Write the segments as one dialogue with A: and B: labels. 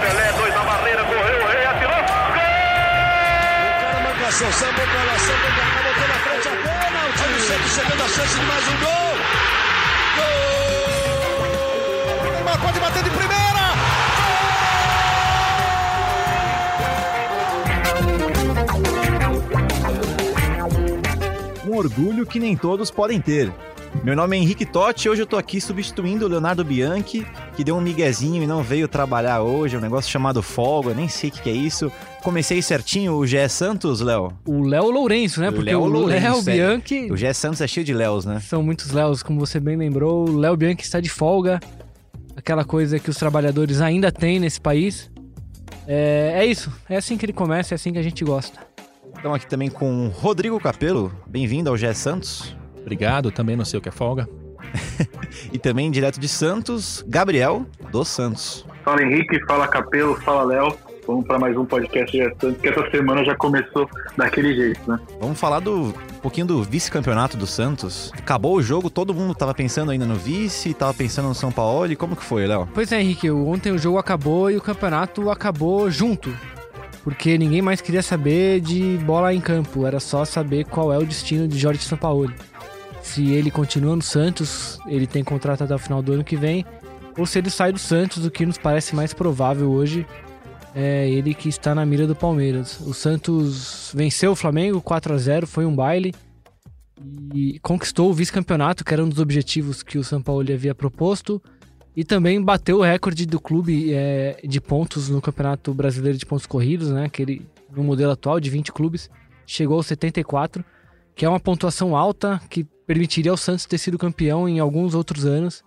A: Pelé, dois na barreira, correu, o rei atirou. Gol!
B: O cara marcação, sambou pra lá, sambou pra cá, botou na frente a pênalti. Olha o Santos chegando a chance de mais um gol. Gol! O Neymar pode bater de primeira.
C: Um orgulho que nem todos podem ter. Meu nome é Henrique Totti e hoje eu tô aqui substituindo o Leonardo Bianchi, que deu um miguezinho e não veio trabalhar hoje, é um negócio chamado folga, nem sei o que, que é isso. Comecei certinho o Gé Santos, Léo?
D: O Léo Lourenço, né? Porque
C: Léo
D: o
C: Lourenço,
D: Léo
C: é.
D: Bianchi.
C: O Gé Santos é cheio de Léos, né?
D: São muitos Léos, como você bem lembrou. O Léo Bianchi está de folga. Aquela coisa que os trabalhadores ainda têm nesse país. É, é isso. É assim que ele começa, é assim que a gente gosta.
C: Estamos aqui também com o Rodrigo Capelo, bem-vindo ao Gé Santos.
E: Obrigado, também não sei o que é folga.
C: E também direto de Santos, Gabriel dos Santos.
F: Fala Henrique, fala Capelo, fala Léo. Vamos para mais um podcast de Santos, que essa semana já começou daquele jeito, né?
C: Vamos falar do um pouquinho do vice-campeonato do Santos. Acabou o jogo, todo mundo tava pensando ainda no vice, tava pensando no São Paulo. E como que foi, Léo?
D: Pois é, Henrique, ontem o jogo acabou e o campeonato acabou junto. Porque ninguém mais queria saber de bola em campo, era só saber qual é o destino de Jorge Sampaoli. Se ele continua no Santos, ele tem contrato até o final do ano que vem, ou se ele sai do Santos, o que nos parece mais provável hoje é ele que está na mira do Palmeiras. O Santos venceu o Flamengo 4 a 0 foi um baile e conquistou o vice-campeonato, que era um dos objetivos que o São Paulo havia proposto, e também bateu o recorde do clube é, de pontos no Campeonato Brasileiro de Pontos Corridos, né? Aquele, no modelo atual de 20 clubes, chegou aos 74, que é uma pontuação alta que permitiria ao Santos ter sido campeão em alguns outros anos,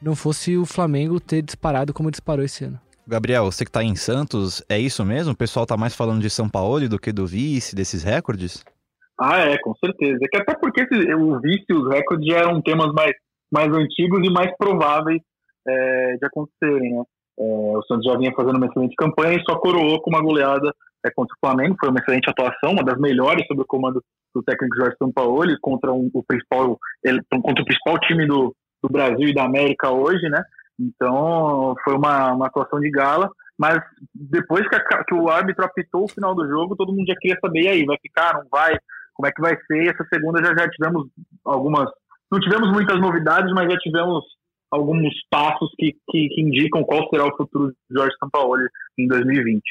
D: não fosse o Flamengo ter disparado como disparou esse ano.
C: Gabriel, você que tá em Santos, é isso mesmo? O pessoal tá mais falando de São Paulo do que do vice, desses recordes?
F: Ah, é, com certeza. É que até porque esse- o vice e os recordes já eram temas mais, mais antigos e mais prováveis é, de acontecerem, né? É, o Santos já vinha fazendo uma excelente campanha e só coroou com uma goleada é, contra o Flamengo. Foi uma excelente atuação, uma das melhores sob o comando do técnico Jorge Sampaoli contra um, o principal ele- contra o principal time do, do Brasil e da América hoje, né? Então foi uma, uma atuação de gala. Mas depois que, a- que o árbitro apitou o final do jogo, todo mundo já queria saber e aí, vai ficar, não vai? Como é que vai ser? E essa segunda já, já tivemos algumas. Não tivemos muitas novidades, mas já tivemos alguns passos que, que, que indicam qual será o futuro de Jorge Sampaoli em 2020.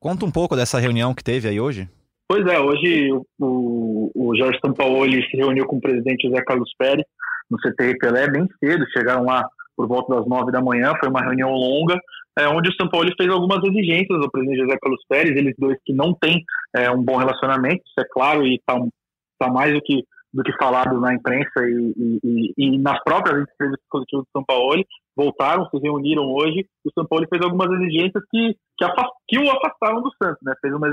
C: Conta um pouco dessa reunião que teve aí hoje.
F: Pois é, hoje o, o, Jorge Sampaoli se reuniu com o presidente José Carlos Pérez no CTI Pelé bem cedo, chegaram lá por volta das nove da manhã, foi uma reunião longa, é, onde o Sampaoli fez algumas exigências ao presidente José Carlos Pérez, eles dois que não têm é, um bom relacionamento, isso é claro, e está tá mais do que, do que falado na imprensa e, e, e, nas próprias entrevistas coletivas do São Paulo, voltaram, se reuniram hoje, o São Paulo fez algumas exigências que, que, afast, que o afastaram do Santos, né? Fez uma,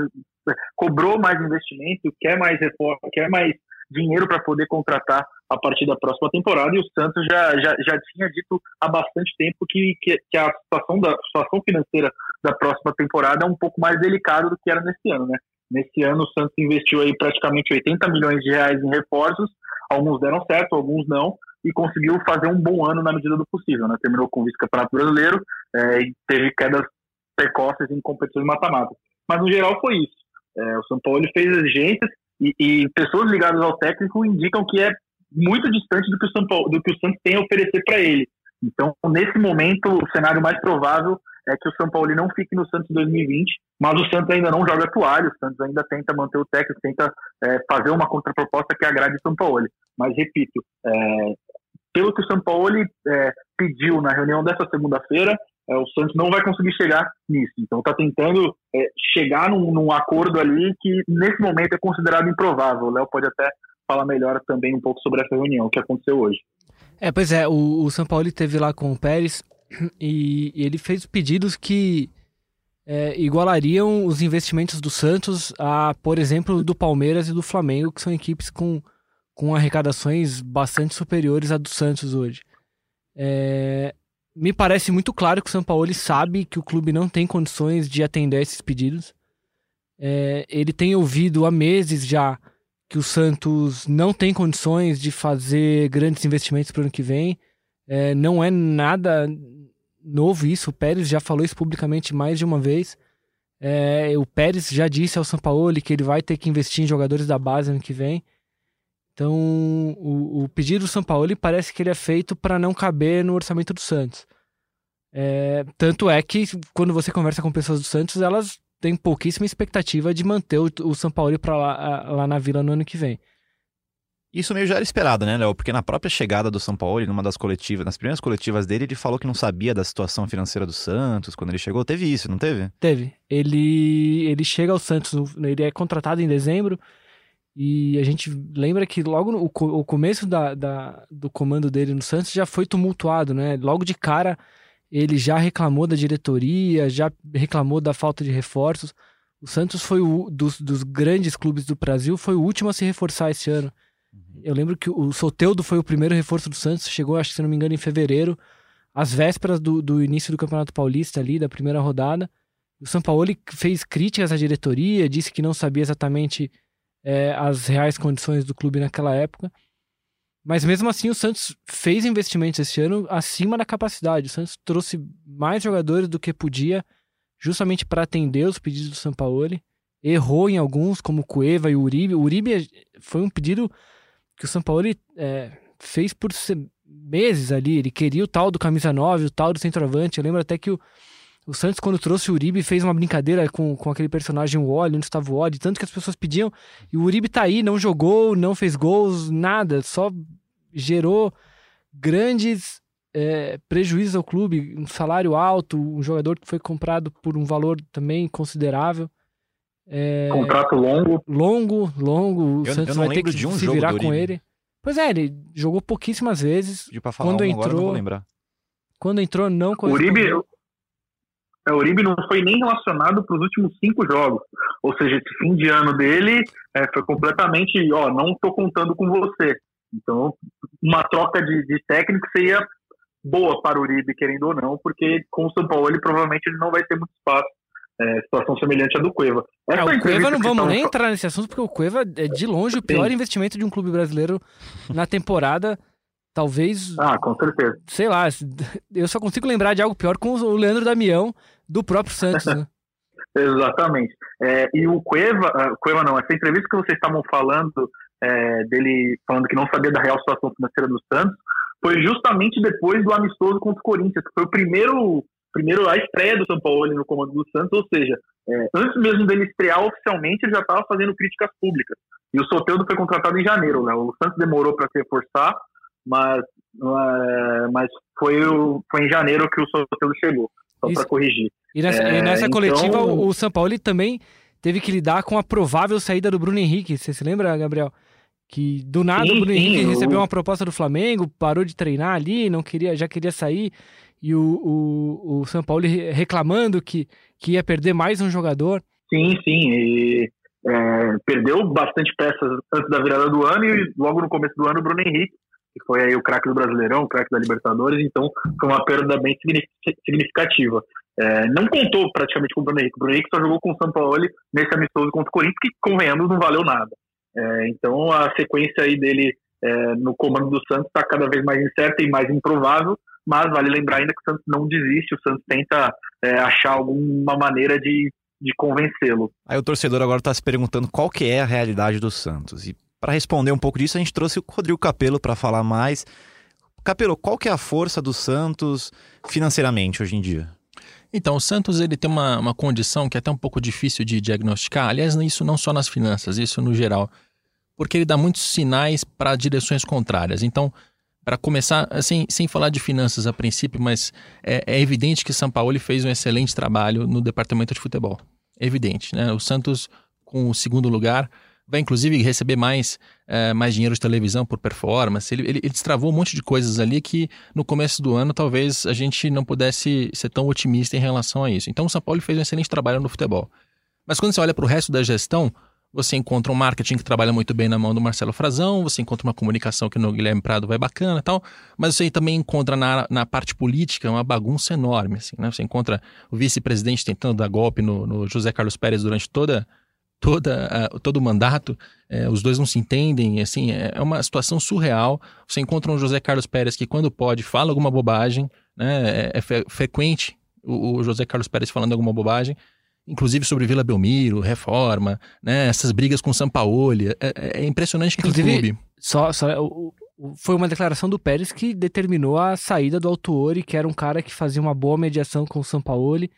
F: cobrou mais investimento, quer mais reforma, quer mais dinheiro para poder contratar a partir da próxima temporada, e o Santos já, já, já tinha dito há bastante tempo que, que, que a situação, da, situação financeira da próxima temporada é um pouco mais delicada do que era nesse ano, né? Nesse ano o Santos investiu aí praticamente 80 milhões de reais em reforços, alguns deram certo, alguns não, e conseguiu fazer um bom ano na medida do possível, né? Terminou com o vice-campeonato brasileiro é, e teve quedas precoces em competições mata-mata. Mas no geral foi isso. É, o São Paulo fez exigências e, e, pessoas ligadas ao técnico indicam que é muito distante do que o, São Paulo, do que o Santos tem a oferecer para ele. Então, nesse momento, o cenário mais provável é que o São Paulo não fique no Santos em 2020, mas o Santos ainda não joga toalha, o Santos ainda tenta manter o técnico, tenta é, fazer uma contraproposta que agrade o São Paulo. Mas, repito, é, pelo que o São Paulo é, pediu na reunião dessa segunda-feira, é, o Santos não vai conseguir chegar nisso. Então está tentando é, chegar num, num, acordo ali que nesse momento é considerado improvável. O Léo pode até falar melhor também um pouco sobre essa reunião que aconteceu hoje.
D: É, pois é, o, o São Paulo esteve lá com o Pérez e, ele fez pedidos que é, igualariam os investimentos do Santos a, por exemplo, do Palmeiras e do Flamengo, que são equipes com, com arrecadações bastante superiores à do Santos hoje. É, me parece muito claro que o São Paulo sabe que o clube não tem condições de atender esses pedidos. É, ele tem ouvido há meses já que o Santos não tem condições de fazer grandes investimentos para o ano que vem. É, não é nada novo isso. O Pérez já falou isso publicamente mais de uma vez. É, o Pérez já disse ao São Paulo que ele vai ter que investir em jogadores da base ano que vem. Então, o, o pedido do São Paulo parece que ele é feito para não caber no orçamento do Santos. É, tanto é que quando você conversa com pessoas do Santos, elas têm pouquíssima expectativa de manter o, o para lá, lá na Vila no ano que vem.
C: Isso meio já era esperado, né, Léo? Porque na própria chegada do São Paulo, numa das coletivas, nas primeiras coletivas dele, ele falou que não sabia da situação financeira do Santos quando ele chegou. Teve isso, não teve?
D: Teve. Ele, ele chega ao Santos, ele é contratado em dezembro, e a gente lembra que logo no o começo da, da, do comando dele no Santos já foi tumultuado, né? Logo de cara ele já reclamou da diretoria, já reclamou da falta de reforços. O Santos foi o dos, dos grandes clubes do Brasil, foi o último a se reforçar esse ano. Uhum. Eu lembro que o Soteudo foi o primeiro reforço do Santos, chegou, acho que se não me engano, em fevereiro, às vésperas do, do início do Campeonato Paulista ali, da primeira rodada. O São Paulo fez críticas à diretoria, disse que não sabia exatamente é, as reais condições do clube naquela época. Mas mesmo assim, o Santos fez investimentos esse ano acima da capacidade. O Santos trouxe mais jogadores do que podia, justamente para atender os pedidos do São Paulo. Errou em alguns, como Cueva e o Uribe. O Uribe foi um pedido que o São Paulo é, fez por meses ali. Ele queria o tal do camisa 9, o tal do centroavante. Eu lembro até que o, o Santos, quando trouxe o Uribe, fez uma brincadeira com, com aquele personagem Wally, onde estava o Wally, tanto que as pessoas pediam. E o Uribe tá aí, não jogou, não fez gols, nada, só gerou grandes é, prejuízos ao clube, um salário alto, um jogador que foi comprado por um valor também considerável.
F: É, Contrato longo.
D: Longo, longo. O
C: eu,
D: Santos
C: eu
D: vai ter que
C: de um
D: se virar com ele. Pois é, ele jogou pouquíssimas vezes. quando
C: um
D: entrou,
C: agora, não vou lembrar.
D: Quando entrou, não
F: o Uribe, é, o Uribe não foi nem relacionado para os últimos cinco jogos. Ou seja, esse fim de ano dele é, foi completamente, ó, não estou contando com você. Então, uma troca de, de técnico seria boa para o Uribe, querendo ou não, porque com o São Paulo ele provavelmente ele não vai ter muito espaço. É, situação semelhante à do Cueva.
D: É, o Cueva não vamos nem entrar nesse assunto, porque o Cueva é de longe o pior Sim. investimento de um clube brasileiro na temporada. Talvez.
F: Ah, com certeza.
D: Sei lá, eu só consigo lembrar de algo pior com o Leandro Damião do próprio Santos, né?
F: Exatamente. É, e o Cueva, uh, Cueva não, essa entrevista que vocês estavam falando é, dele falando que não sabia da real situação financeira do Santos, foi justamente depois do amistoso contra o Corinthians, que foi o primeiro, primeiro a estreia do São Paulo no comando do Santos, ou seja, é, antes mesmo dele estrear oficialmente, ele já estava fazendo críticas públicas. E o Soteldo foi contratado em janeiro, né? O Santos demorou para se reforçar, mas, é, mas foi, foi em janeiro que o Soteldo chegou, só para corrigir.
D: E nessa, e nessa é, coletiva, então... o São Paulo também teve que lidar com a provável saída do Bruno Henrique. Você se lembra, Gabriel? Que do nada sim, o Bruno sim, Henrique eu... recebeu uma proposta do Flamengo, parou de treinar ali, não queria, já queria sair. E o, o, o São Paulo reclamando que, que ia perder mais um jogador.
F: Sim, sim. E, é, perdeu bastante peças antes da virada do ano e logo no começo do ano o Bruno Henrique, que foi aí o craque do Brasileirão, o craque da Libertadores, então foi uma perda bem significativa. É, não contou praticamente com o Bruno Henrique. O Bruno Henrique só jogou com o São Paulo nesse amistoso contra o Corinthians, que, convenhamos, não valeu nada. É, então a sequência aí dele é, no comando do Santos está cada vez mais incerta e mais improvável, mas vale lembrar ainda que o Santos não desiste, o Santos tenta é, achar alguma maneira de, de convencê-lo.
C: Aí o torcedor agora está se perguntando qual que é a realidade do Santos. E para responder um pouco disso, a gente trouxe o Rodrigo Capello para falar mais. Capello, qual que é a força do Santos financeiramente hoje em dia?
E: Então, o Santos ele tem uma, uma condição que é até um pouco difícil de diagnosticar. Aliás, isso não só nas finanças, isso no geral. Porque ele dá muitos sinais para direções contrárias. Então, para começar, assim, sem falar de finanças a princípio, mas é, é evidente que São Paulo fez um excelente trabalho no departamento de futebol. É evidente, né? O Santos, com o segundo lugar, vai inclusive receber mais, é, mais dinheiro de televisão por performance. Ele, ele, ele, destravou um monte de coisas ali que no começo do ano talvez a gente não pudesse ser tão otimista em relação a isso. Então o São Paulo fez um excelente trabalho no futebol. Mas quando você olha para o resto da gestão, você encontra um marketing que trabalha muito bem na mão do Marcelo Frazão, você encontra uma comunicação que no Guilherme Prado vai bacana tal, mas você também encontra na, na parte política uma bagunça enorme. Assim, né? Você encontra o vice-presidente tentando dar golpe no, no José Carlos Pérez durante toda toda, a, todo o mandato, é, os dois não se entendem, assim, é, é uma situação surreal. Você encontra um José Carlos Pérez que, quando pode, fala alguma bobagem, né? É, é fre frequente o, o, José Carlos Pérez falando alguma bobagem, inclusive sobre Vila Belmiro, reforma, né? Essas brigas com São Paulo. É, é, é impressionante que inclusive, clube.
D: Só, só o, foi uma declaração do Pérez que determinou a saída do Autuori, que era um cara que fazia uma boa mediação com o São Paulo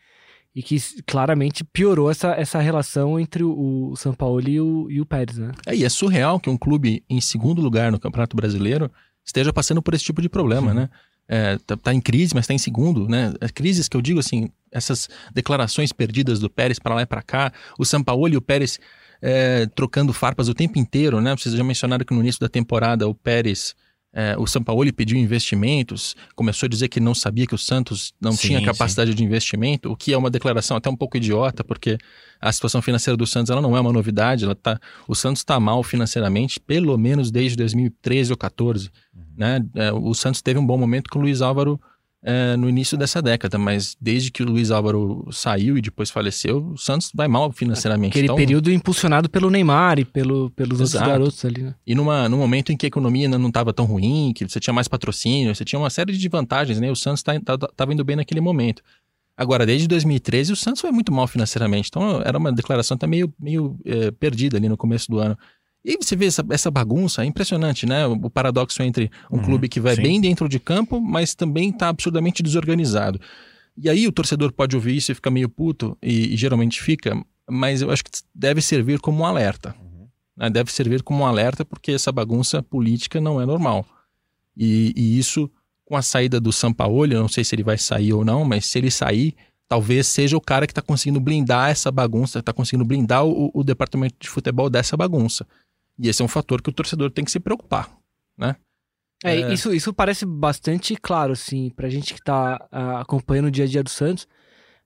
D: e que claramente piorou essa, essa relação entre o, o São Paulo e o, e o Pérez, né?
E: É, e é surreal que um clube em segundo lugar no Campeonato Brasileiro esteja passando por esse tipo de problema, né? É, tá, tá, em crise, mas está em segundo, né? As crises que eu digo assim, essas declarações perdidas do Pérez para lá e para cá, o São Paulo e o Pérez é, trocando farpas o tempo inteiro, né? Vocês já mencionaram que no início da temporada o Pérez, é, o Sampaoli pediu investimentos, começou a dizer que não sabia que o Santos não sim, tinha capacidade sim. de investimento, o que é uma declaração até um pouco idiota, porque a situação financeira do Santos ela não é uma novidade, ela tá, o Santos está mal financeiramente, pelo menos desde 2013 ou 14. Uhum. Né? É, o Santos teve um bom momento com o Luiz Álvaro é, no início dessa década, mas desde que o Luiz Álvaro saiu e depois faleceu, o Santos vai mal financeiramente.
D: Aquele então... período impulsionado pelo Neymar e pelo, pelos Exato. outros garotos ali, né?
E: E numa, num momento em que a economia não estava tão ruim, que você tinha mais patrocínio, você tinha uma série de vantagens, né? O Santos estava tá, tá, tá indo bem naquele momento. Agora, desde 2013, o Santos foi muito mal financeiramente, então era uma declaração até meio, meio é, perdida ali no começo do ano. E você vê essa, essa bagunça, é impressionante, né? O, paradoxo entre um uhum, clube que vai sim. bem dentro de campo, mas também está absurdamente desorganizado. E aí o torcedor pode ouvir isso e fica meio puto, e, e geralmente fica, mas eu acho que deve servir como um alerta. Uhum. Né? Deve servir como um alerta porque essa bagunça política não é normal. E, e isso, com a saída do Sampaoli, eu não sei se ele vai sair ou não, mas se ele sair, talvez seja o cara que está conseguindo blindar essa bagunça, está conseguindo blindar o, o departamento de futebol dessa bagunça. E esse é um fator que o torcedor tem que se preocupar, né?
D: É, é... Isso, isso parece bastante claro, assim, pra gente que tá uh, acompanhando o dia a dia do Santos.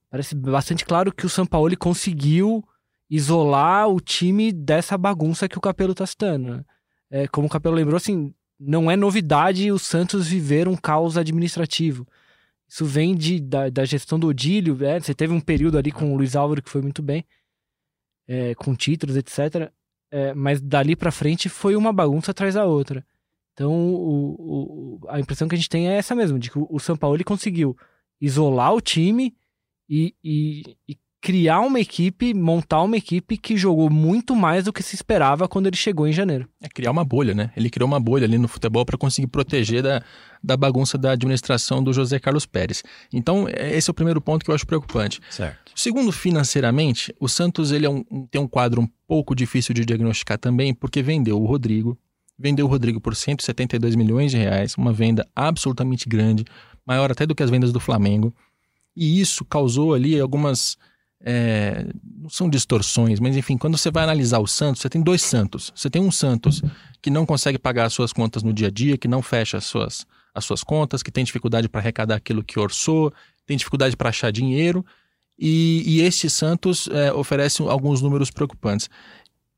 D: Parece bastante claro que o São Paulo conseguiu isolar o time dessa bagunça que o Capelo tá citando. Né? É, como o Capelo lembrou, assim, não é novidade o Santos viver um caos administrativo. Isso vem de, da, da gestão do Odílio. É, você teve um período ali com o Luiz Álvaro que foi muito bem, é, com títulos, etc. É, mas dali para frente foi uma bagunça atrás da outra. Então o, o, a impressão que a gente tem é essa mesmo, de que o São Paulo conseguiu isolar o time e, e, e criar uma equipe, montar uma equipe que jogou muito mais do que se esperava quando ele chegou em janeiro.
E: É criar uma bolha, né? Ele criou uma bolha ali no futebol para conseguir proteger da, da bagunça da administração do José Carlos Pérez. Então, é, esse é o primeiro ponto que eu acho preocupante.
C: Certo.
E: Segundo, financeiramente, o Santos ele é um, tem um quadro um pouco difícil de diagnosticar também, porque vendeu o Rodrigo, vendeu o Rodrigo por 172 milhões de reais, uma venda absolutamente grande, maior até do que as vendas do Flamengo. E isso causou ali algumas é, não são distorções, mas enfim, quando você vai analisar o Santos, você tem dois Santos. Você tem um Santos que não consegue pagar as suas contas no dia a dia, que não fecha as suas, as suas contas, que tem dificuldade para arrecadar aquilo que orçou, tem dificuldade para achar dinheiro, e, e este Santos é, oferece alguns números preocupantes.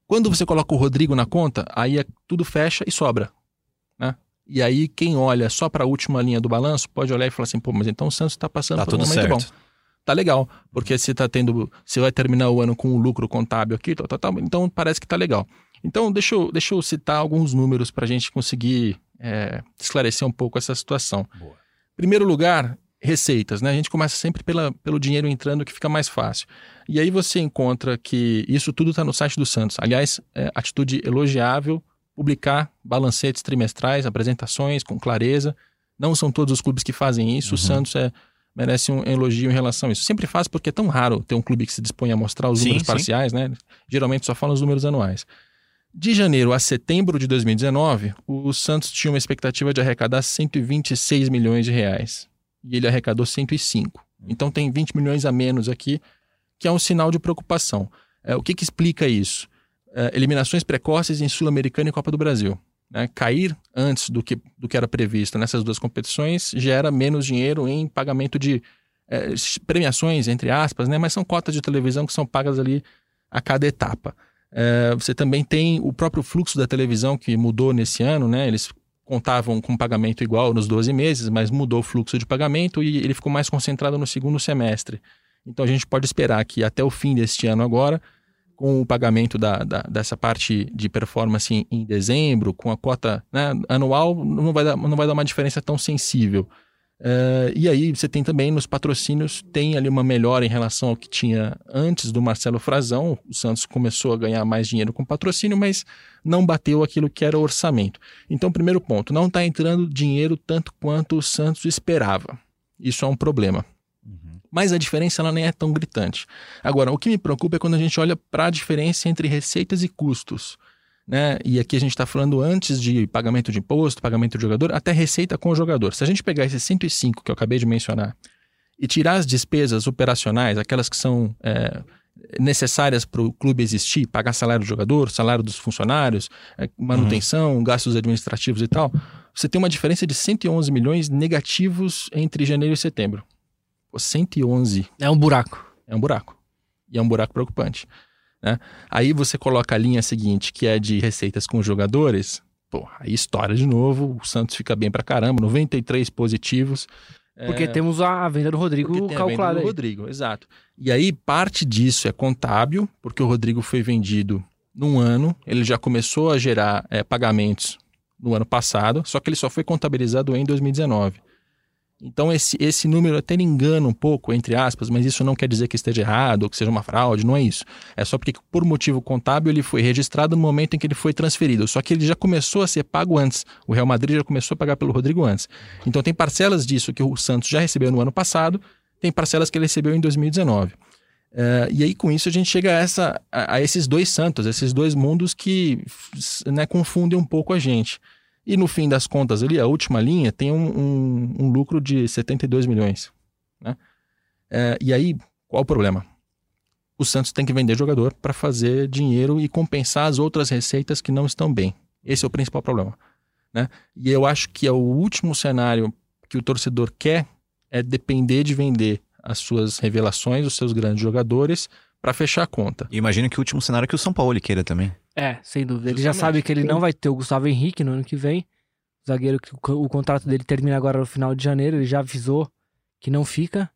E: Quando você coloca o Rodrigo na conta, aí é, tudo fecha e sobra. Né? E aí, quem olha só para a última linha do balanço pode olhar e falar assim: pô, mas então o Santos está passando tá por um momento certo. bom tá legal, porque você tá tendo, você vai terminar o ano com um lucro contábil aqui, tal, tal, tal, então parece que tá legal. Então, deixa eu, deixa eu citar alguns números para a gente conseguir é, esclarecer um pouco essa situação. Boa. Primeiro lugar, receitas, né? A gente começa sempre pela, pelo dinheiro entrando, que fica mais fácil. E aí você encontra que isso tudo está no site do Santos. Aliás, é, atitude elogiável, publicar balancetes trimestrais, apresentações com clareza. Não são todos os clubes que fazem isso. Uhum. O Santos é merece um elogio em relação a isso. Sempre faz porque é tão raro ter um clube que se dispõe a mostrar os sim, números sim. parciais, né? Geralmente só falam os números anuais. De janeiro a setembro de 2019, o Santos tinha uma expectativa de arrecadar 126 milhões de reais. E ele arrecadou 105. Então tem 20 milhões a menos aqui, que é um sinal de preocupação. É, o que, que explica isso? É, eliminações precoces em Sul-Americana e Copa do Brasil né, cair antes do que, do que era previsto nessas duas competições gera menos dinheiro em pagamento de é, premiações, entre aspas, né, mas são cotas de televisão que são pagas ali a cada etapa. É, você também tem o próprio fluxo da televisão que mudou nesse ano, né, eles contavam com pagamento igual nos 12 meses, mas mudou o fluxo de pagamento e ele ficou mais concentrado no segundo semestre. Então a gente pode esperar que até o fim deste ano agora com o pagamento da, da, dessa parte de performance em, em dezembro, com a cota né, anual, não vai, dar, não vai dar uma diferença tão sensível. Uh, e aí você tem também nos patrocínios, tem ali uma melhora em relação ao que tinha antes do Marcelo Frazão. O Santos começou a ganhar mais dinheiro com patrocínio, mas não bateu aquilo que era o orçamento. Então, primeiro ponto, não está entrando dinheiro tanto quanto o Santos esperava. Isso é um problema. Mas a diferença ela nem é tão gritante. Agora, o que me preocupa é quando a gente olha para a diferença entre receitas e custos né? E aqui a gente está falando antes de pagamento de imposto, pagamento de jogador, até receita com o jogador. Se a gente pegar esses 105 que eu acabei de mencionar e tirar as despesas operacionais, aquelas que são é, necessárias para o clube existir, pagar salário do jogador, salário dos funcionários, é, manutenção, uhum. gastos administrativos e tal, você tem uma diferença de 111 milhões negativos entre janeiro e setembro. Pô, 111.
D: É um buraco.
E: É um buraco. E é um buraco preocupante. Né? Aí você coloca a linha seguinte, que é de receitas com jogadores, pô, aí estoura de novo, o Santos fica bem pra caramba, 93 positivos.
D: Porque é... temos a venda do Rodrigo calculada.
E: Do Rodrigo, exato. E aí parte disso é contábil, porque o Rodrigo foi vendido num ano, ele já começou a gerar é, pagamentos no ano passado, só que ele só foi contabilizado em 2019. Então esse, esse número até engana um pouco, entre aspas, mas isso não quer dizer que esteja errado ou que seja uma fraude, não é isso. É só porque por motivo contábil ele foi registrado no momento em que ele foi transferido, só que ele já começou a ser pago antes. O Real Madrid já começou a pagar pelo Rodrigo antes. Então tem parcelas disso que o Santos já recebeu no ano passado, tem parcelas que ele recebeu em 2019. Uh, e aí, com isso, a gente chega a, essa, a, a, esses dois santos, esses dois mundos que né, confundem um pouco a gente. E no fim das contas ali, a última linha tem um, um, um lucro de 72 milhões. Né? É, e aí, qual o problema? O Santos tem que vender jogador para fazer dinheiro e compensar as outras receitas que não estão bem. Esse é o principal problema. Né? E eu acho que é o último cenário que o torcedor quer é depender de vender as suas revelações, os seus grandes jogadores, para fechar a conta.
C: E imagino que o último cenário é que o São Paulo queira também.
D: É, sem dúvida. Ele já sabe que ele não vai ter o Gustavo Henrique no ano que vem. O zagueiro que o, contrato dele termina agora no final de janeiro, ele já avisou que não fica.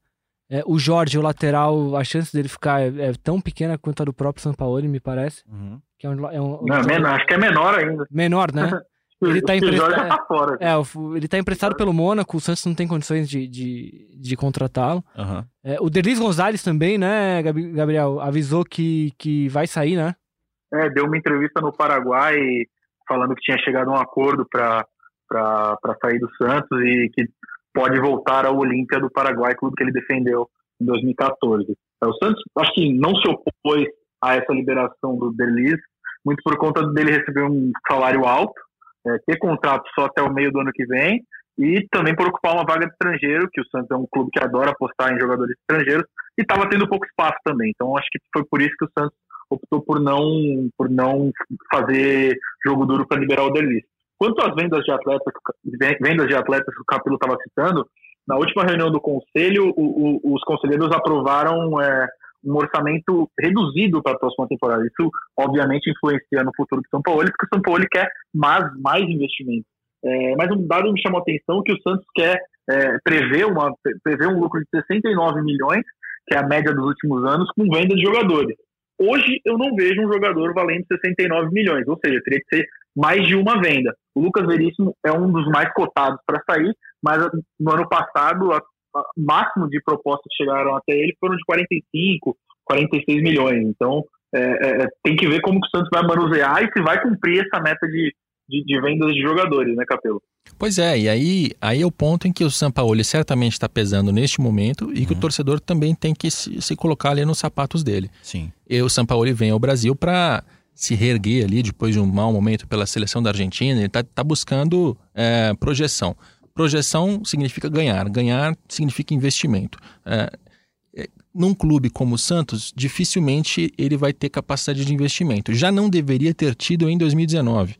D: É, o Jorge, o lateral, a chance dele ficar é, é, tão pequena quanto a do próprio São Paulo, me parece.
F: Uhum. Que é um, é um, não, menor, acho que é menor ainda.
D: Menor, né? Ele tá emprestado. Tá fora, é, ele tá emprestado pelo Mônaco, o Santos não tem condições de, de, de contratá-lo. Uhum. É, o Delis Gonzalez também, né, Gabriel? Avisou que, que vai sair, né?
F: É, deu uma entrevista no Paraguai falando que tinha chegado a um acordo para sair do Santos e que pode voltar ao Olímpia do Paraguai, clube que ele defendeu em 2014. É, o Santos, acho que não se opôs a essa liberação do Delis, muito por conta dele receber um salário alto é, ter contrato só até o meio do ano que vem e também por ocupar uma vaga de estrangeiro, que o Santos é um clube que adora apostar em jogadores estrangeiros, e estava tendo pouco espaço também. Então acho que foi por isso que o Santos optou por não, por não fazer jogo duro para liberar o Delis. Quanto às vendas de atletas, vendas de atletas que o Capelo estava citando, na última reunião do conselho, o, o, os conselheiros aprovaram é, um orçamento reduzido para a próxima temporada. Isso, obviamente, influencia no futuro do São Paulo, porque o São Paulo quer mais, mais investimento. É, mas um dado me chamou a atenção que o Santos quer é, prever, uma, prever um lucro de 69 milhões, que é a média dos últimos anos, com venda de jogadores. Hoje eu não vejo um jogador valendo 69 milhões, ou seja, teria que ser mais de uma venda. O Lucas Veríssimo é um dos mais cotados para sair, mas no ano passado máximo de propostas que chegaram até ele foram de 45, 46 milhões. Então, é, é, é, tem que ver como o Santos vai manusear e se vai cumprir essa meta de, de, de vendas de jogadores, né, Capelo?
E: Pois é, e aí, aí é o ponto em que o Sampaoli certamente está pesando neste momento e que uhum. o torcedor também tem que se, se, colocar ali nos sapatos dele.
C: Sim.
E: E o Sampaoli vem ao Brasil para se reerguer ali depois de um mau momento pela seleção da Argentina, ele está tá buscando é, projeção. Projeção significa ganhar, ganhar significa investimento. É, é, num clube como o Santos, dificilmente ele vai ter capacidade de investimento. Já não deveria ter tido em 2019.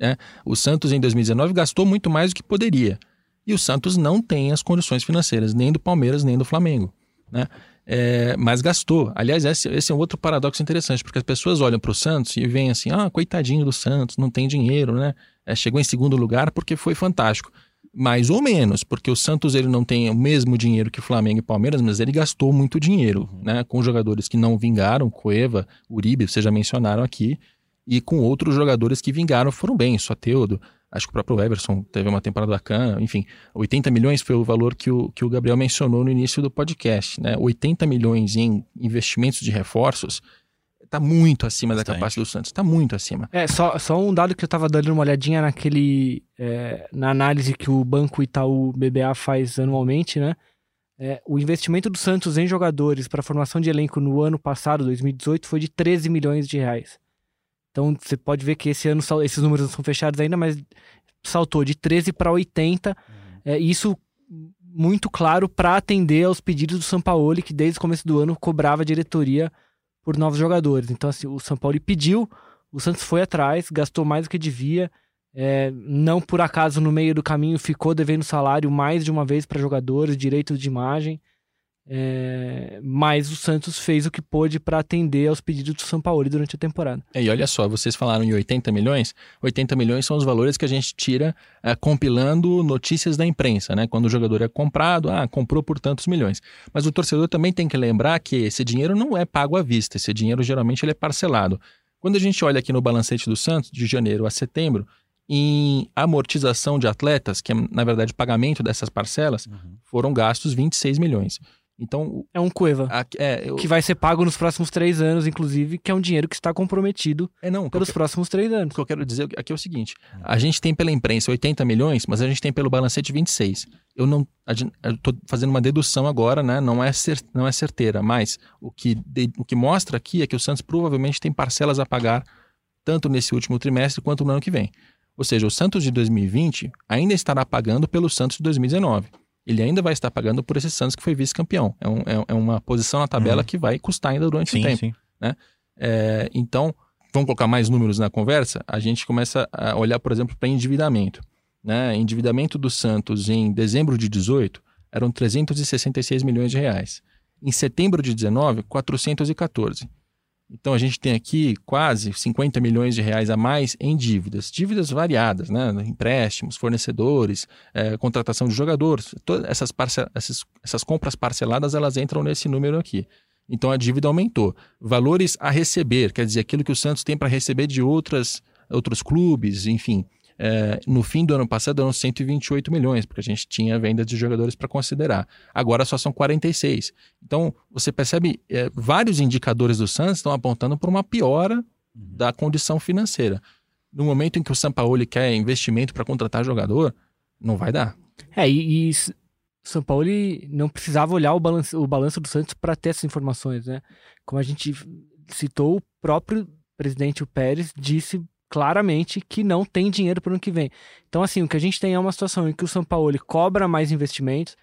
E: É, o Santos em 2019 gastou muito mais do que poderia. E o Santos não tem as condições financeiras, nem do Palmeiras, nem do Flamengo. Né? É, mas gastou. Aliás, esse, esse, é outro paradoxo interessante, porque as pessoas olham para o Santos e veem assim: ah, coitadinho do Santos, não tem dinheiro, né? É, chegou em segundo lugar porque foi fantástico. Mais ou menos, porque o Santos ele não tem o mesmo dinheiro que Flamengo e Palmeiras, mas ele gastou muito dinheiro, né? Com jogadores que não vingaram, Cueva, Uribe, vocês já mencionaram aqui, e com outros jogadores que vingaram foram bem, Soteudo, acho que o próprio Everson teve uma temporada bacana, enfim, 80 milhões foi o valor que o, que o Gabriel mencionou no início do podcast, né? 80 milhões em investimentos de reforços está muito acima da capacidade do Santos, está muito acima.
D: É, só, só um dado que eu estava dando uma olhadinha naquele, é, na análise que o Banco Itaú BBA faz anualmente, né? É, o investimento do Santos em jogadores para formação de elenco no ano passado, 2018, foi de 13 milhões de reais. Então você pode ver que esse ano esses números não são fechados ainda, mas saltou de 13 para 80. Uhum. É, isso muito claro para atender aos pedidos do São Paulo, que desde o começo do ano cobrava a diretoria por novos jogadores. Então, assim, o São Paulo pediu, o Santos foi atrás, gastou mais do que devia. É, não por acaso no meio do caminho ficou devendo salário mais de uma vez para jogadores, direitos de imagem. É, mas o Santos fez o que pôde para atender aos pedidos do São Paulo durante a temporada.
E: É, e olha só, vocês falaram em 80 milhões. 80 milhões são os valores que a gente tira é, compilando notícias da imprensa, né? Quando o jogador é comprado, ah, comprou por tantos milhões. Mas o torcedor também tem que lembrar que esse dinheiro não é pago à vista, esse dinheiro geralmente ele é parcelado. Quando a gente olha aqui no balancete do Santos, de janeiro a setembro, em amortização de atletas, que é na verdade pagamento dessas parcelas, uhum. foram gastos 26 milhões. Então.
D: É um Cueva. A, é, eu... Que vai ser pago nos próximos três anos, inclusive, que é um dinheiro que está comprometido é, não, pelos próximos três anos.
E: O que eu quero dizer aqui é o seguinte: a gente tem pela imprensa 80 milhões, mas a gente tem pelo balancete 26. Eu não. estou fazendo uma dedução agora, né? Não é, cer, não é certeira, mas o que, de, o que mostra aqui é que o Santos provavelmente tem parcelas a pagar tanto nesse último trimestre quanto no ano que vem. Ou seja, o Santos de 2020 ainda estará pagando pelo Santos de 2019 ele ainda vai estar pagando por esse Santos que foi vice-campeão. É, um, é, é, uma posição na tabela uhum. que vai custar ainda durante sim, o tempo. Sim. Né? É, então, vamos colocar mais números na conversa, a gente começa a olhar, por exemplo, para endividamento. Né? Endividamento do Santos em dezembro de 18 eram 366 milhões de reais. Em setembro de 19, 414. Então a gente tem aqui quase 50 milhões de reais a mais em dívidas, dívidas variadas, né? empréstimos, fornecedores, é, contratação de jogadores, todas essas, essas, essas compras parceladas elas entram nesse número aqui. Então a dívida aumentou. Valores a receber, quer dizer, aquilo que o Santos tem para receber de outras, outros clubes, enfim, é, no fim do ano passado eram 128 milhões, porque a gente tinha venda de jogadores para considerar. Agora só são 46. Então, você percebe, é, vários indicadores do Santos estão apontando para uma piora uhum. da condição financeira. No momento em que o São Paulo quer investimento para contratar jogador, não vai dar.
D: É, e, e São Paulo não precisava olhar o balanço, o balanço do Santos para ter essas informações, né? Como a gente citou, o próprio presidente o Pérez disse claramente que não tem dinheiro para o ano que vem. Então, assim, o que a gente tem é uma situação em que o São Paulo cobra mais investimentos,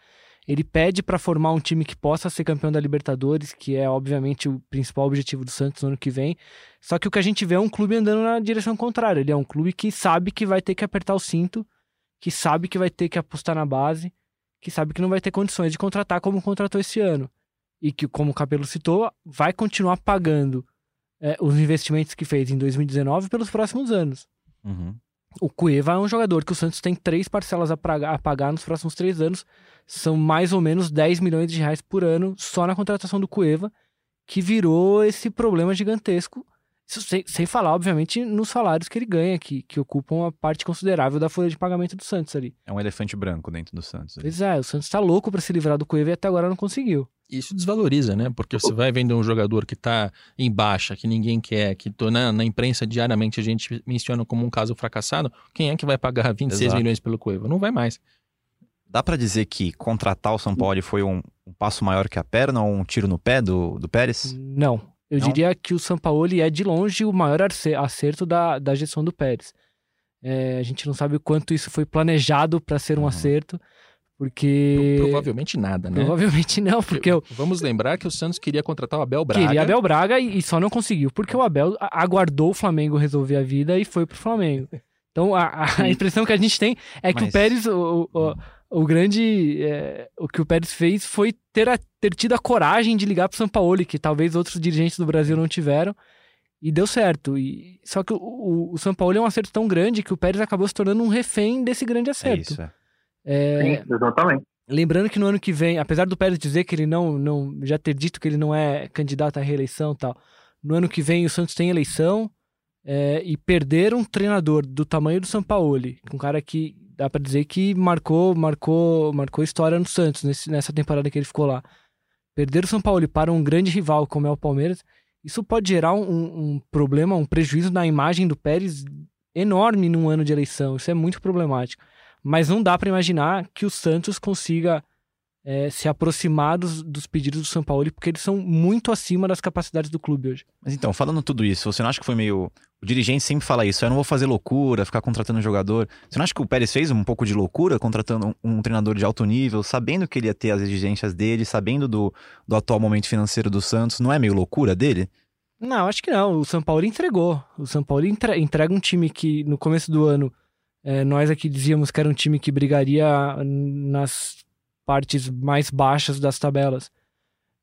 D: ele pede para formar um time que possa ser campeão da Libertadores, que é obviamente o principal objetivo do Santos no ano que vem. Só que o que a gente vê é um clube andando na direção contrária. Ele é um clube que sabe que vai ter que apertar o cinto, que sabe que vai ter que apostar na base, que sabe que não vai ter condições de contratar como contratou esse ano. E que, como o Capelo citou, vai continuar pagando é, os investimentos que fez em 2019 pelos próximos anos. Uhum. O Cueva é um jogador que o Santos tem três parcelas a pagar, a pagar nos próximos três anos. São mais ou menos 10 milhões de reais por ano só na contratação do Cueva, que virou esse problema gigantesco. Sem, sem, falar, obviamente, nos salários que ele ganha, que, que ocupam uma parte considerável da folha de pagamento do Santos ali.
C: É um elefante branco dentro do Santos.
D: Ali. Pois é, o Santos tá louco para se livrar do Cueva e até agora não conseguiu.
E: Isso desvaloriza, né? Porque você vai vender um jogador que está em baixa, que ninguém quer, que tô na, na, imprensa diariamente a gente menciona como um caso fracassado. Quem é que vai pagar 26 Exato. milhões pelo Cueva? Não vai mais.
C: Dá para dizer que contratar o São Paulo foi um, um, passo maior que a perna ou um tiro no pé do, do Pérez?
D: Não. Eu Não? diria que o São Paulo é de longe o maior acerto da, da gestão do Pérez. É, a gente não sabe o quanto isso foi planejado para ser um uhum. acerto. Porque.
E: Provavelmente nada, né?
D: Provavelmente não, porque. Eu...
E: Vamos lembrar que o Santos queria contratar o Abel Braga.
D: Queria Abel Braga e, só não conseguiu, porque o Abel aguardou o Flamengo resolver a vida e foi pro Flamengo. Então a, a impressão que a gente tem é que Mas... o Pérez, o, o, o grande. É, o que o Pérez fez foi ter, a, ter tido a coragem de ligar pro São Paulo, que talvez outros dirigentes do Brasil não tiveram. E deu certo. E, só que o, o, o São Paulo é um acerto tão grande que o Pérez acabou se tornando um refém desse grande acerto. É isso, é. É,
F: Sim, exatamente.
D: lembrando que no ano que vem, apesar do Pérez dizer que ele não, não já ter dito que ele não é candidato à reeleição e tal, no ano que vem o Santos tem eleição é, e perder um treinador do tamanho do Sampaoli, um cara que dá pra dizer que marcou, marcou, marcou história no Santos nesse, nessa temporada que ele ficou lá. Perder o Sampaoli para um grande rival como é o Palmeiras, isso pode gerar um, um problema, um prejuízo na imagem do Pérez enorme num ano de eleição. Isso é muito problemático. Mas não dá pra imaginar que o Santos consiga é, se aproximar dos, dos pedidos do São Paulo, porque eles são muito acima das capacidades do clube hoje.
C: Mas então, falando tudo isso, você não acha que foi meio. O dirigente sempre fala isso, eu não vou fazer loucura, ficar contratando um jogador. Você não acha que o Pérez fez um pouco de loucura contratando um, um treinador de alto nível, sabendo que ele ia ter as exigências dele, sabendo do, do atual momento financeiro do Santos? Não é meio loucura dele?
D: Não, acho que não. O São Paulo entregou. O São Paulo entre- entrega um time que no começo do ano é, nós aqui dizíamos que era um time que brigaria nas partes mais baixas das tabelas.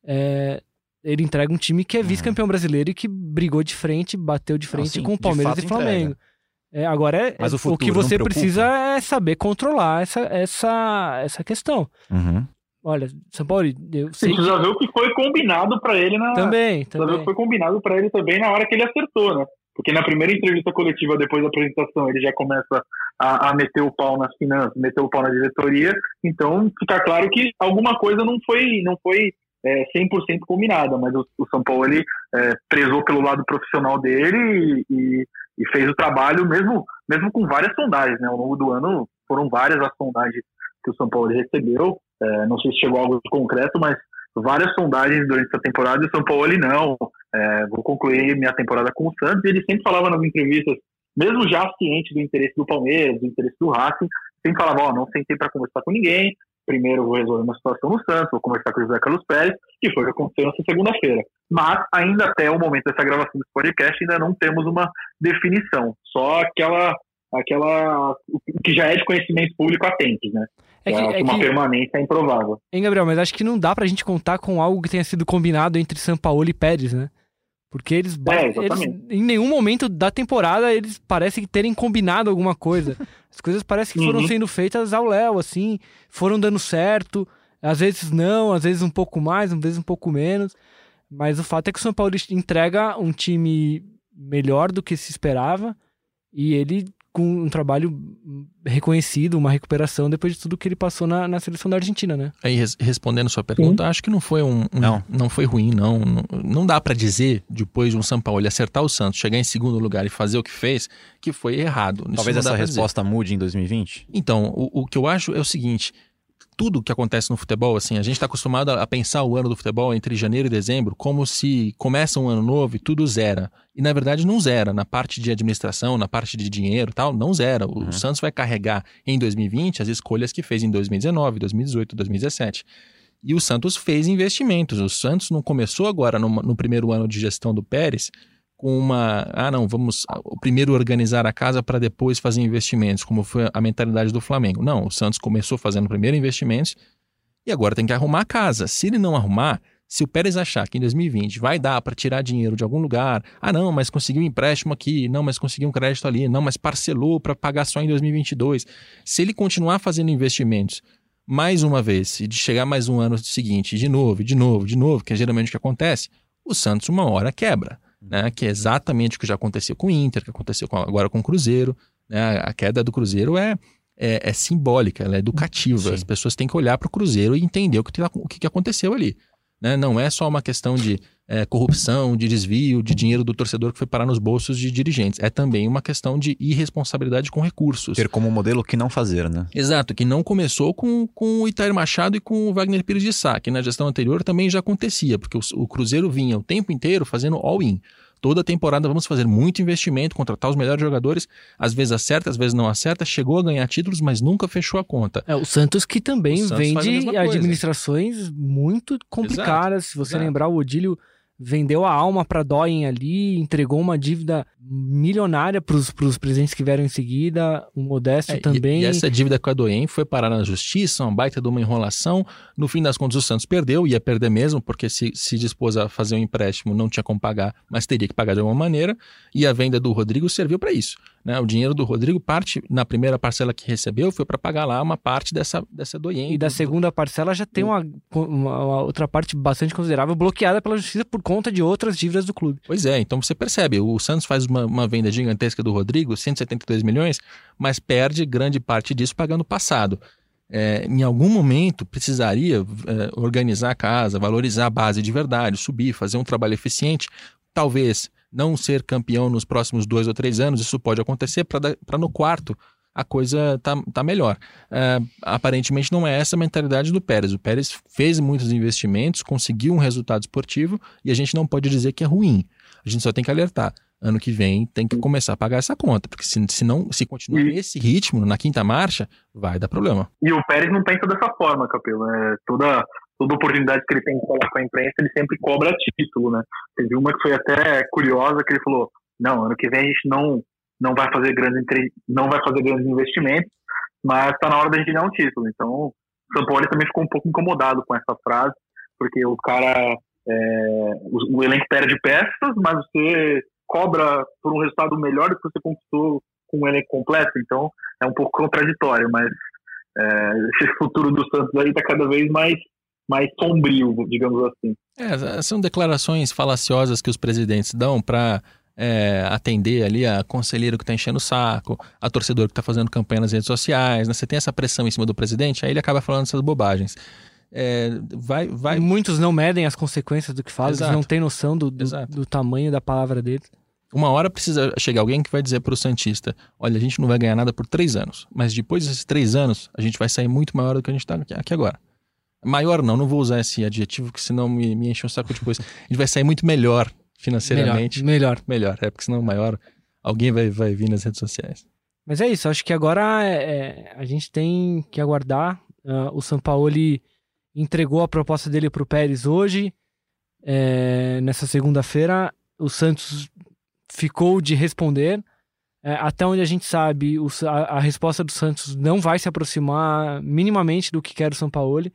D: É, ele entrega um time que é vice-campeão brasileiro e que brigou de frente, bateu de frente
C: sim,
D: com o Palmeiras e Flamengo. É, agora, é,
C: Mas o
D: o, que
C: não
D: você precisa é saber controlar essa, essa, essa questão.
C: Uhum.
D: Olha, São Paulo, eu
F: Você
D: sei que...
F: precisa ver o que foi combinado para ele na.
D: Também,
F: precisa ver o
D: também.
F: que foi combinado para ele também na hora que ele acertou, né? Porque na primeira entrevista coletiva, depois da apresentação, ele já começa a, a meter o pau nas finanças, meter o pau na diretoria. Então, fica claro que alguma coisa não foi, não foi é, 100% combinada, mas o, o São Paulo ele, é, prezou pelo lado profissional dele e, e- e fez o trabalho, mesmo, mesmo com várias sondagens. Né? Ao longo do ano, foram várias as sondagens que o São Paulo recebeu. É, não sei se chegou a algo concreto, mas várias sondagens durante essa temporada e o São Paulo não. É, vou concluir minha temporada com o Santos. E ele sempre falava nas entrevistas, mesmo já ciente do interesse do Palmeiras, do interesse do Racing, sempre falava: Ó, não sentei para conversar com ninguém. Primeiro vou resolver uma situação no Santos, vou conversar com o José Carlos Pérez, que foi o que aconteceu nessa segunda-feira. Mas ainda até o momento dessa gravação desse podcast, ainda não temos uma definição. Só aquela. aquela o que já é de conhecimento público atentes, né?
D: É que,
F: É uma
D: que-
F: permanência é improvável.
D: Hein, Gabriel, mas acho que não dá pra gente contar com algo que tenha sido combinado entre São Paulo e Pérez, né? Porque eles,
F: É,
D: eles em nenhum momento da temporada eles parecem terem combinado alguma coisa. As coisas parecem que foram
F: Uhum.
D: sendo feitas ao léu, assim, foram dando certo, às vezes não, às vezes um pouco mais, às vezes um pouco menos. Mas o fato é que o São Paulo entrega um time melhor do que se esperava e ele com um trabalho reconhecido, uma recuperação depois de tudo que ele passou na, na seleção da Argentina, né?
E: Aí, res- respondendo sua pergunta, acho que não foi um, um-
C: Não.
E: não. foi ruim, não. Não, não dá pra dizer, depois de um São Paulo acertar o Santos, chegar em segundo lugar e fazer o que fez, que foi errado.
C: Talvez essa
E: pra dizer.
C: resposta mude em 2020.
E: Então, o, o que eu acho é o seguinte: tudo que acontece no futebol, assim, a gente está acostumado a, pensar o ano do futebol entre janeiro e dezembro como se começa um ano novo e tudo zera. E na verdade não zera. Na parte de administração, na parte de dinheiro e tal, não zera. O Santos vai carregar em 2020 as escolhas que fez em 2019, 2018, 2017. E o Santos fez investimentos. O Santos não começou agora no, no primeiro ano de gestão do Pérez com uma. Ah, não, vamos ah, primeiro organizar a casa para depois fazer investimentos, como foi a mentalidade do Flamengo. Não, o Santos começou fazendo primeiro investimentos e agora tem que arrumar a casa. Se ele não arrumar, se o Pérez achar que em 2020 vai dar para tirar dinheiro de algum lugar, ah, não, mas conseguiu um empréstimo aqui, não, mas conseguiu um crédito ali, não, mas parcelou para pagar só em 2022. Se ele continuar fazendo investimentos mais uma vez, e de chegar mais um ano seguinte, de novo, de novo, de novo, que é geralmente o que acontece, o Santos uma hora quebra, né? Que é exatamente o que já aconteceu com o Inter, que aconteceu com- agora com o Cruzeiro, né? A queda do Cruzeiro é, é, é simbólica, ela é educativa.
C: Sim.
E: As pessoas têm que olhar para o Cruzeiro e entender o que, o que aconteceu ali. Né? Não é só uma questão de é, corrupção, de desvio, de dinheiro do torcedor que foi parar nos bolsos de dirigentes. É também uma questão de irresponsabilidade com recursos.
C: Ter como modelo o que não fazer, né?
E: Exato, que não começou com, com o Itair Machado e com o Wagner Pires de Sá, que na gestão anterior também já acontecia, porque o, o Cruzeiro vinha o tempo inteiro fazendo all-in. Toda temporada vamos fazer muito investimento, contratar os melhores jogadores, às vezes acerta, às vezes não acerta, chegou a ganhar títulos, mas nunca fechou a conta.
D: É, o Santos que também
E: Santos
D: vende administrações muito complicadas. Se você
E: exato.
D: lembrar, o Odílio vendeu a alma para Doyen ali, entregou uma dívida milionária para os presidentes que vieram em seguida. O Modesto
E: É, e-
D: também.
E: E, essa dívida com a Doen foi parar na justiça, uma baita de uma enrolação. No fim das contas, o Santos perdeu, ia perder mesmo, porque se, se dispôs a fazer um empréstimo, não tinha como pagar, mas teria que pagar de alguma maneira. E a venda do Rodrigo serviu para isso. Né? O dinheiro do Rodrigo parte, na primeira parcela que recebeu, foi para pagar lá uma parte dessa, dessa doença.
D: E da segunda parcela já tem uma, uma, uma, outra parte bastante considerável bloqueada pela justiça por conta de outras dívidas do clube.
E: Pois é, então você percebe, o Santos faz uma, uma venda gigantesca do Rodrigo, 172 milhões, mas perde grande parte disso pagando o passado. É, em algum momento precisaria é, organizar a casa, valorizar a base de verdade, subir, fazer um trabalho eficiente. Talvez não ser campeão nos próximos dois ou três anos, isso pode acontecer para no quarto a coisa tá, tá melhor. É, aparentemente não é essa a mentalidade do Pérez. O Pérez fez muitos investimentos, conseguiu um resultado esportivo e a gente não pode dizer que é ruim. A gente só tem que alertar. Ano que vem tem que começar a pagar essa conta, porque se, se não se continuar nesse ritmo, na quinta marcha, vai dar problema.
F: E o Pérez não pensa dessa forma, Capelo. É, toda toda oportunidade que ele tem de falar com a imprensa, ele sempre cobra título, né? Teve uma que foi até curiosa, que ele falou, não, ano que vem a gente não, não vai fazer grandes não vai fazer grandes investimentos, mas está na hora da gente ganhar um título. Então, o São Paulo também ficou um pouco incomodado com essa frase, porque o cara, é, o, o, elenco perde peças, mas você cobra por um resultado melhor do que você conquistou com o elenco completo. Então, é um pouco contraditório, mas é, esse futuro do Santos aí está cada vez mais mais sombrio, digamos assim.
E: É, são declarações falaciosas que os presidentes dão para é, atender ali a conselheiro que está enchendo o saco, a torcedor que está fazendo campanha nas redes sociais. Né? Você tem essa pressão em cima do presidente, aí ele acaba falando essas bobagens. É, vai, vai...
D: Muitos não medem as consequências do que fazem, não têm noção do, do, do, tamanho da palavra deles.
E: Uma hora precisa chegar alguém que vai dizer para o Santista: olha, a gente não vai ganhar nada por três anos, mas depois desses três anos, a gente vai sair muito maior do que a gente está aqui agora. Maior não, não vou usar esse adjetivo, que senão me, me enche o saco depois. A gente vai sair muito melhor financeiramente.
D: Melhor.
E: Melhor, é porque senão maior alguém vai, vai vir nas redes sociais.
D: Mas é isso, acho que agora é, é a gente tem que aguardar. Uh, o São Paulo entregou a proposta dele para o Pérez hoje, é, nessa segunda-feira. O Santos ficou de responder. É, até onde a gente sabe, o, a, a, resposta do Santos não vai se aproximar minimamente do que quer o São Paulo.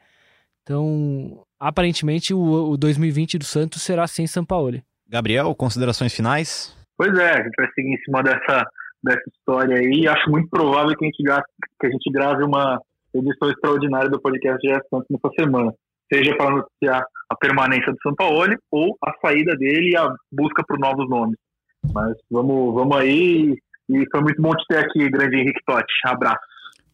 D: Então, aparentemente, o, o 2020 do Santos será sem São Paulo.
C: Gabriel, considerações finais?
F: Pois é, a gente vai seguir em cima dessa, dessa história aí. Acho muito provável que a gente, grave, que a gente grave uma edição extraordinária do podcast de Santos nessa semana. Seja para noticiar a permanência do São Paulo ou a saída dele e a busca por novos nomes. Mas vamos, vamos aí. E foi muito bom te ter aqui, grande Henrique Totti. Abraço.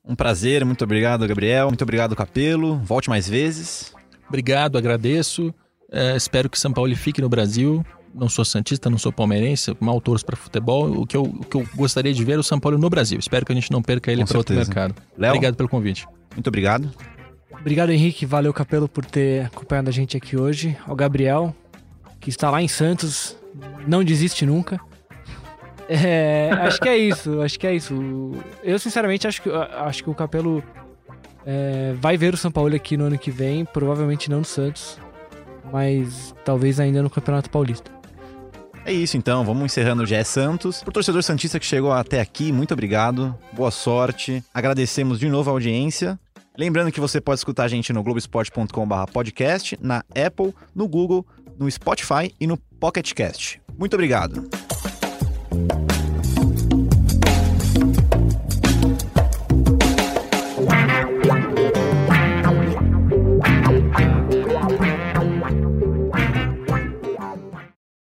C: Um prazer, muito obrigado, Gabriel. Muito obrigado, Capelo. Volte mais vezes.
E: Obrigado, agradeço. É, espero que São Paulo fique no Brasil. Não sou santista, não sou palmeirense, mal torço para futebol. O que, eu, o que eu gostaria de ver é o São Paulo no Brasil. Espero que a gente não perca ele para outro mercado. Léo, obrigado pelo convite.
C: Muito obrigado.
D: Obrigado, Henrique. Valeu, Capelo, por ter acompanhado a gente aqui hoje. Ao Gabriel, que está lá em Santos, não desiste nunca. É, acho que é isso, acho que é isso. Eu, sinceramente, acho que, acho que o Capelo é, vai ver o São Paulo aqui no ano que vem, provavelmente não no Santos, mas talvez ainda no Campeonato Paulista.
C: É isso então, vamos encerrando o GE Santos. Pro torcedor Santista que chegou até aqui, muito obrigado, boa sorte. Agradecemos de novo a audiência. Lembrando que você pode escutar a gente no globesport.com/podcast, na Apple, no Google, no Spotify e no Pocket Cast. Muito obrigado. Bye.